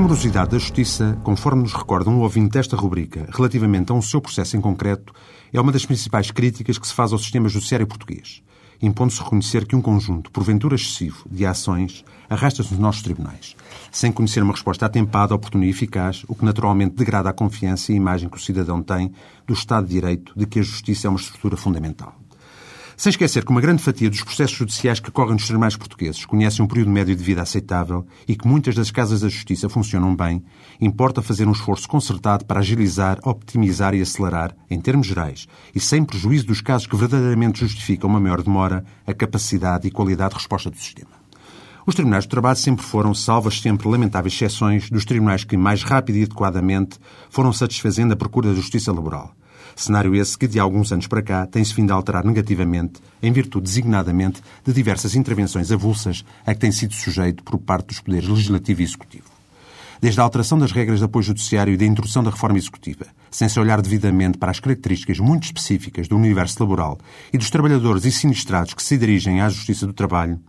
morosidade da Justiça, conforme nos recorda um ouvinte desta rubrica, relativamente a um seu processo em concreto, é uma das principais críticas que se faz ao sistema judiciário português, impondo-se reconhecer que um conjunto, porventura excessivo, de ações arrasta-se nos nossos tribunais, sem conhecer uma resposta atempada, oportuna e eficaz, o que naturalmente degrada a confiança e a imagem que o cidadão tem do Estado de Direito, de que a justiça é uma estrutura fundamental. Sem esquecer que uma grande fatia dos processos judiciais que correm nos tribunais portugueses conhecem um período médio de vida aceitável e que muitas das casas da justiça funcionam bem, importa fazer um esforço concertado para agilizar, optimizar e acelerar, em termos gerais, e sem prejuízo dos casos que verdadeiramente justificam uma maior demora, a capacidade e qualidade de resposta do sistema. Os tribunais do trabalho sempre foram, salvas sempre lamentáveis exceções, dos tribunais que mais rápido e adequadamente foram satisfazendo a procura da justiça laboral. Cenário esse que, de alguns anos para cá, tem-se vindo a alterar negativamente, em virtude designadamente de diversas intervenções avulsas a que tem sido sujeito por parte dos poderes legislativo e executivo. Desde a alteração das regras de apoio judiciário e da introdução da reforma executiva, sem se olhar devidamente para as características muito específicas do universo laboral e dos trabalhadores e sinistrados que se dirigem à Justiça do Trabalho,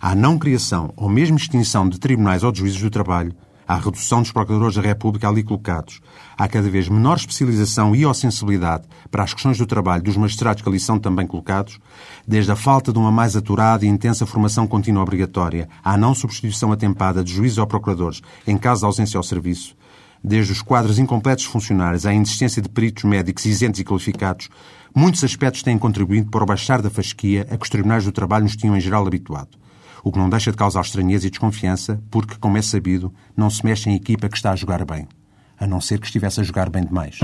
à não criação ou mesmo extinção de tribunais ou de juízes do trabalho, à redução dos procuradores da República ali colocados, há cada vez menor especialização e ou sensibilidade para as questões do trabalho dos magistrados que ali são também colocados, desde a falta de uma mais aturada e intensa formação contínua obrigatória à não substituição atempada de juízes ou procuradores em caso de ausência ao serviço, desde os quadros incompletos funcionários à insistência de peritos médicos isentos e qualificados, muitos aspectos têm contribuído para o baixar da fasquia a que os tribunais do trabalho nos tinham em geral habituado o que não deixa de causar estranheza e desconfiança, porque, como é sabido, não se mexe em equipa que está a jogar bem, a não ser que estivesse a jogar bem demais.